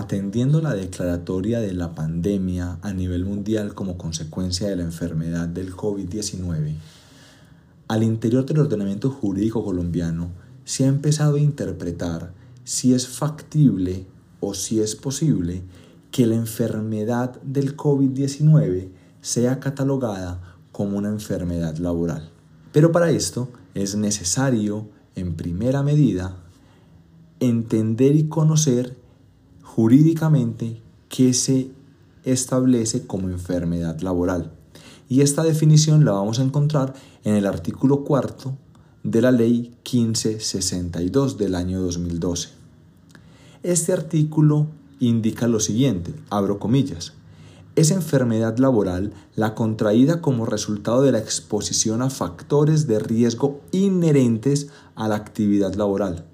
Atendiendo la declaratoria de la pandemia a nivel mundial como consecuencia de la enfermedad del COVID-19, al interior del ordenamiento jurídico colombiano se ha empezado a interpretar si es factible o si es posible que la enfermedad del COVID-19 sea catalogada como una enfermedad laboral. Pero para esto es necesario, en primera medida, entender y conocer jurídicamente qué se establece como enfermedad laboral. Y esta definición la vamos a encontrar en el artículo cuarto de la ley 1562 del año 2012. Este artículo indica lo siguiente, abro comillas, es enfermedad laboral la contraída como resultado de la exposición a factores de riesgo inherentes a la actividad laboral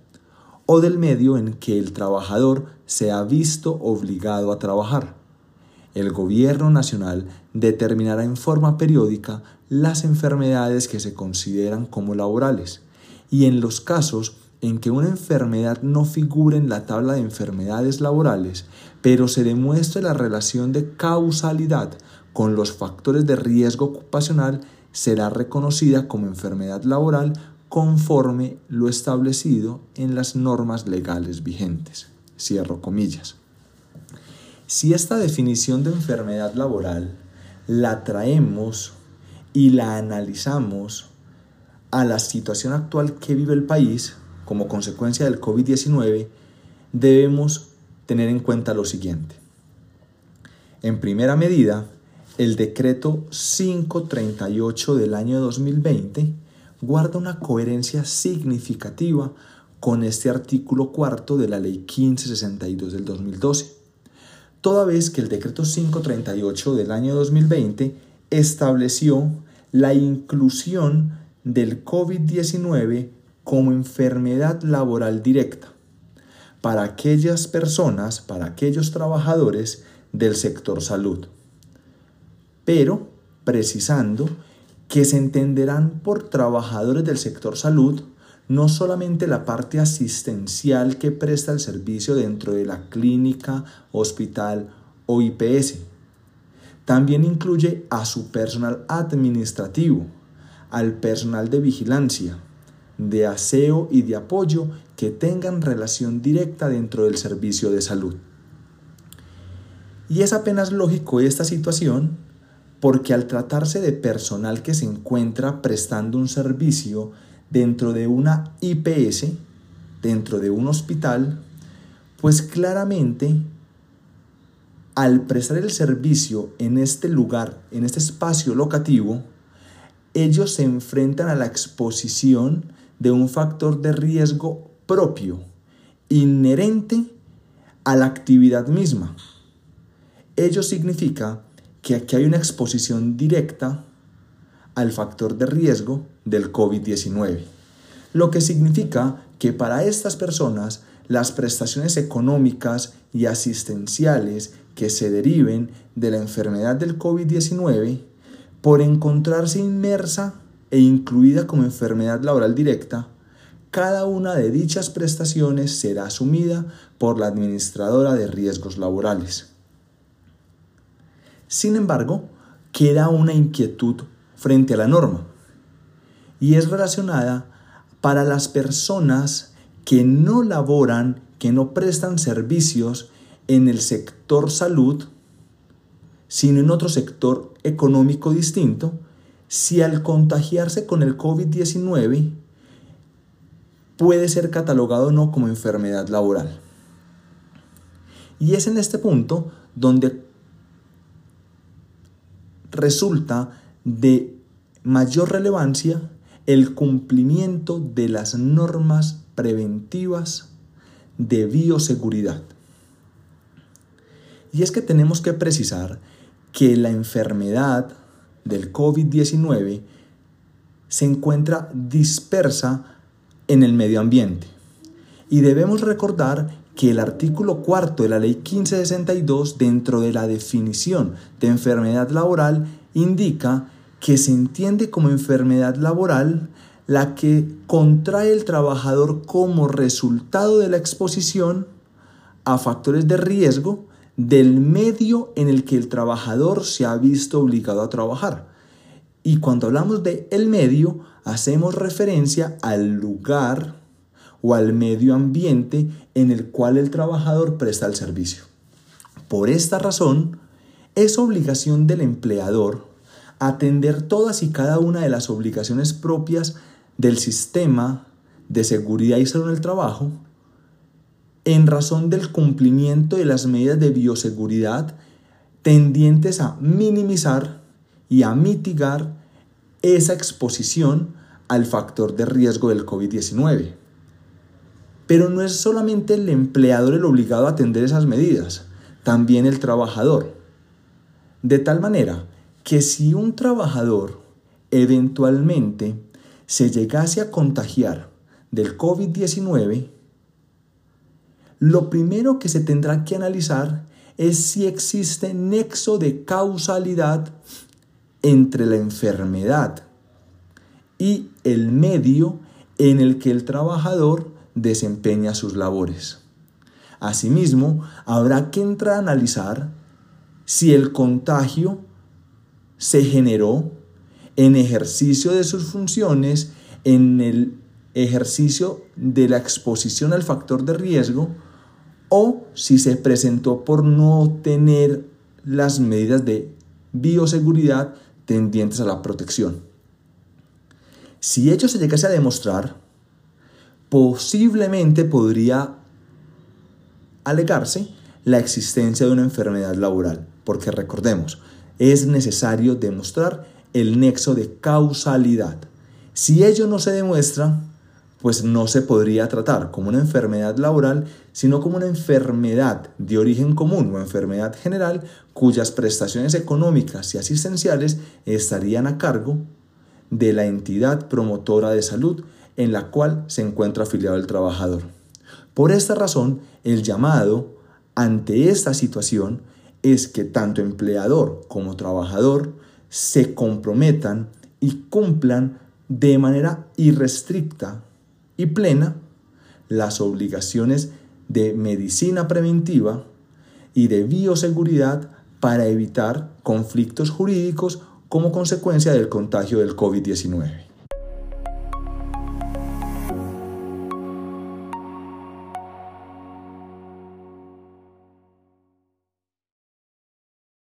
o del medio en que el trabajador se ha visto obligado a trabajar. El gobierno nacional determinará en forma periódica las enfermedades que se consideran como laborales y en los casos en que una enfermedad no figure en la tabla de enfermedades laborales, pero se demuestre la relación de causalidad con los factores de riesgo ocupacional, será reconocida como enfermedad laboral conforme lo establecido en las normas legales vigentes. Cierro comillas. Si esta definición de enfermedad laboral la traemos y la analizamos a la situación actual que vive el país como consecuencia del COVID-19, debemos tener en cuenta lo siguiente. En primera medida, el decreto 538 del año 2020 guarda una coherencia significativa con este artículo cuarto de la Ley 1562 del 2012, toda vez que el decreto 538 del año 2020 estableció la inclusión del COVID-19 como enfermedad laboral directa para aquellas personas, para aquellos trabajadores del sector salud, pero precisando que se entenderán por trabajadores del sector salud no solamente la parte asistencial que presta el servicio dentro de la clínica, hospital o IPS. También incluye a su personal administrativo, al personal de vigilancia, de aseo y de apoyo que tengan relación directa dentro del servicio de salud. Y es apenas lógico esta situación porque al tratarse de personal que se encuentra prestando un servicio dentro de una IPS, dentro de un hospital, pues claramente al prestar el servicio en este lugar, en este espacio locativo, ellos se enfrentan a la exposición de un factor de riesgo propio, inherente a la actividad misma. Ello significa que aquí hay una exposición directa al factor de riesgo del COVID-19, lo que significa que para estas personas las prestaciones económicas y asistenciales que se deriven de la enfermedad del COVID-19, por encontrarse inmersa e incluida como enfermedad laboral directa, cada una de dichas prestaciones será asumida por la administradora de riesgos laborales. Sin embargo, queda una inquietud frente a la norma y es relacionada para las personas que no laboran, que no prestan servicios en el sector salud, sino en otro sector económico distinto, si al contagiarse con el COVID-19 puede ser catalogado o no como enfermedad laboral. Y es en este punto donde resulta de mayor relevancia el cumplimiento de las normas preventivas de bioseguridad. Y es que tenemos que precisar que la enfermedad del COVID-19 se encuentra dispersa en el medio ambiente. Y debemos recordar que el artículo cuarto de la ley 1562 dentro de la definición de enfermedad laboral indica que se entiende como enfermedad laboral la que contrae el trabajador como resultado de la exposición a factores de riesgo del medio en el que el trabajador se ha visto obligado a trabajar. Y cuando hablamos de el medio, hacemos referencia al lugar o al medio ambiente en el cual el trabajador presta el servicio. Por esta razón, es obligación del empleador atender todas y cada una de las obligaciones propias del sistema de seguridad y salud en el trabajo en razón del cumplimiento de las medidas de bioseguridad tendientes a minimizar y a mitigar esa exposición al factor de riesgo del COVID-19. Pero no es solamente el empleador el obligado a atender esas medidas, también el trabajador. De tal manera que si un trabajador eventualmente se llegase a contagiar del COVID-19, lo primero que se tendrá que analizar es si existe nexo de causalidad entre la enfermedad y el medio en el que el trabajador desempeña sus labores. Asimismo, habrá que entrar a analizar si el contagio se generó en ejercicio de sus funciones, en el ejercicio de la exposición al factor de riesgo, o si se presentó por no tener las medidas de bioseguridad tendientes a la protección. Si ello se llegase a demostrar, posiblemente podría alegarse la existencia de una enfermedad laboral, porque recordemos, es necesario demostrar el nexo de causalidad. Si ello no se demuestra, pues no se podría tratar como una enfermedad laboral, sino como una enfermedad de origen común o enfermedad general cuyas prestaciones económicas y asistenciales estarían a cargo de la entidad promotora de salud en la cual se encuentra afiliado el trabajador. Por esta razón, el llamado ante esta situación es que tanto empleador como trabajador se comprometan y cumplan de manera irrestricta y plena las obligaciones de medicina preventiva y de bioseguridad para evitar conflictos jurídicos como consecuencia del contagio del COVID-19.